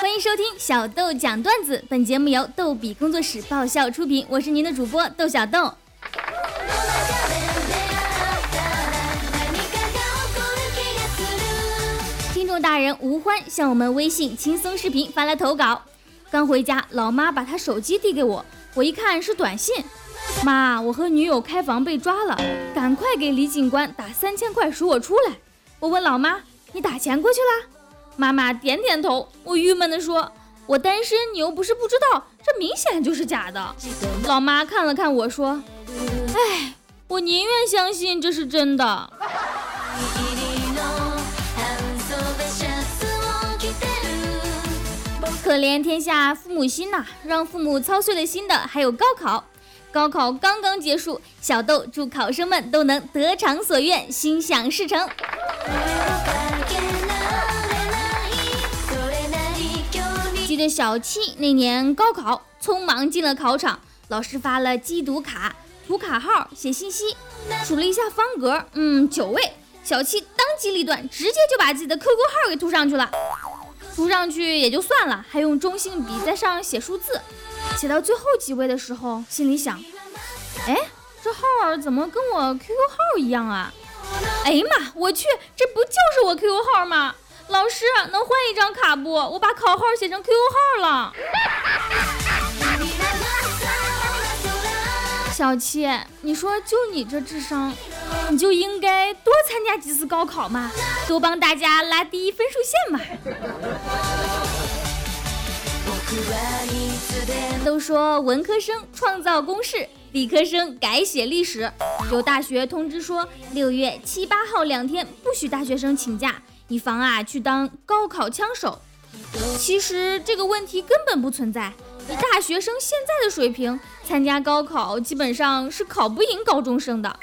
欢迎收听小豆讲段子，本节目由逗比工作室爆笑出品，我是您的主播豆小豆。听众大人吴欢向我们微信轻松视频发来投稿，刚回家，老妈把他手机递给我，我一看是短信，妈，我和女友开房被抓了，赶快给李警官打三千块赎我出来。我问老妈，你打钱过去了？妈妈点点头。我郁闷地说，我单身，你又不是不知道，这明显就是假的。老妈看了看我说，哎，我宁愿相信这是真的。可怜天下父母心呐，让父母操碎了心的还有高考。高考刚刚结束，小豆祝考生们都能得偿所愿，心想事成。小七那年高考，匆忙进了考场，老师发了机读卡，涂卡号，写信息，数了一下方格，嗯，九位。小七当机立断，直接就把自己的 QQ 号给涂上去了。涂上去也就算了，还用中性笔在上写数字。写到最后几位的时候，心里想：哎，这号怎么跟我 QQ 号一样啊？哎呀妈，我去，这不就是我 QQ 号吗？老师，能换一张卡不？我把考号写成 QQ 号了。小七，你说就你这智商，你就应该多参加几次高考嘛，多帮大家拉低分数线嘛。都说文科生创造公式，理科生改写历史。有大学通知说，六月七八号两天不许大学生请假，以防啊去当高考枪手。其实这个问题根本不存在。以大学生现在的水平，参加高考基本上是考不赢高中生的。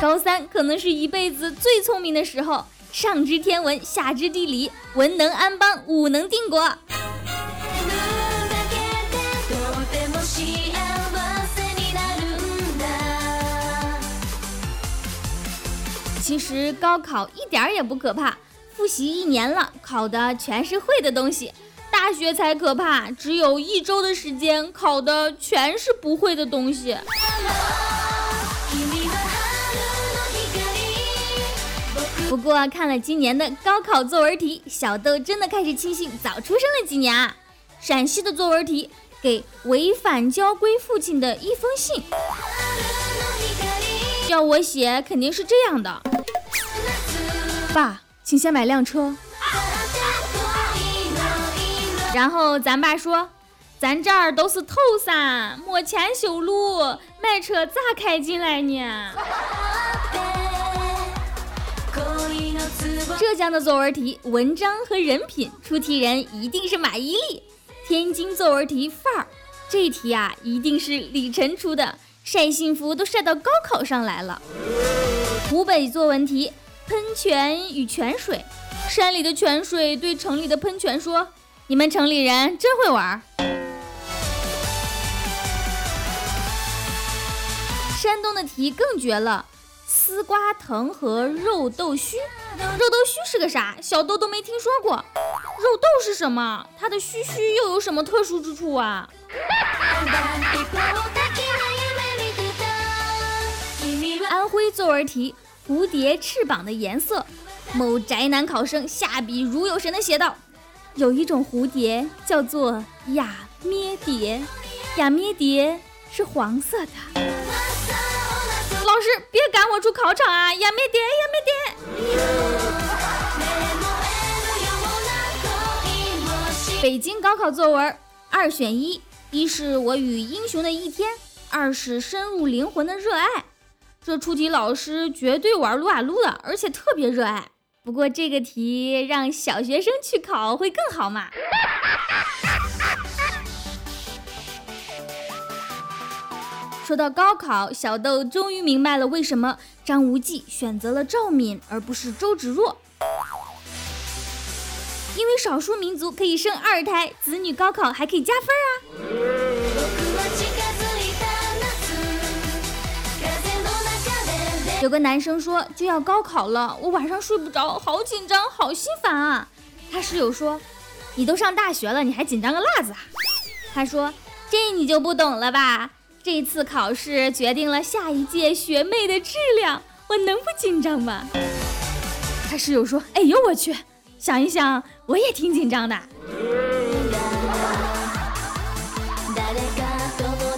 高三可能是一辈子最聪明的时候，上知天文，下知地理，文能安邦，武能定国。其实高考一点儿也不可怕，复习一年了，考的全是会的东西。大学才可怕，只有一周的时间，考的全是不会的东西。不过看了今年的高考作文题，小豆真的开始庆幸早出生了几年啊！陕西的作文题，给违反交规父亲的一封信，要我写肯定是这样的：爸，请先买辆车。然后咱爸说，咱这儿都是头山，没钱修路，买车咋开进来呢？浙江的作文题，文章和人品，出题人一定是马伊琍。天津作文题范儿，这题啊一定是李晨出的，晒幸福都晒到高考上来了。湖北作文题，喷泉与泉水，山里的泉水对城里的喷泉说。你们城里人真会玩。山东的题更绝了，丝瓜藤和肉豆须。肉豆须是个啥？小豆都没听说过。肉豆是什么？它的须须又有什么特殊之处啊？安徽作文题：蝴蝶翅膀的颜色。某宅男考生下笔如有神的写道。有一种蝴蝶叫做亚咩蝶，亚咩蝶是黄色的。老师，别赶我出考场啊！亚咩蝶，亚咩蝶。北京高考作文二选一：一是我与英雄的一天，二是深入灵魂的热爱。这出题老师绝对玩撸啊撸的，而且特别热爱。不过这个题让小学生去考会更好嘛？说到高考，小豆终于明白了为什么张无忌选择了赵敏而不是周芷若，因为少数民族可以生二胎，子女高考还可以加分啊。有个男生说就要高考了，我晚上睡不着，好紧张，好心烦啊！他室友说：“你都上大学了，你还紧张个辣子啊？”他说：“这你就不懂了吧？这次考试决定了下一届学妹的质量，我能不紧张吗？”他室友说：“哎呦我去，想一想我也挺紧张的。”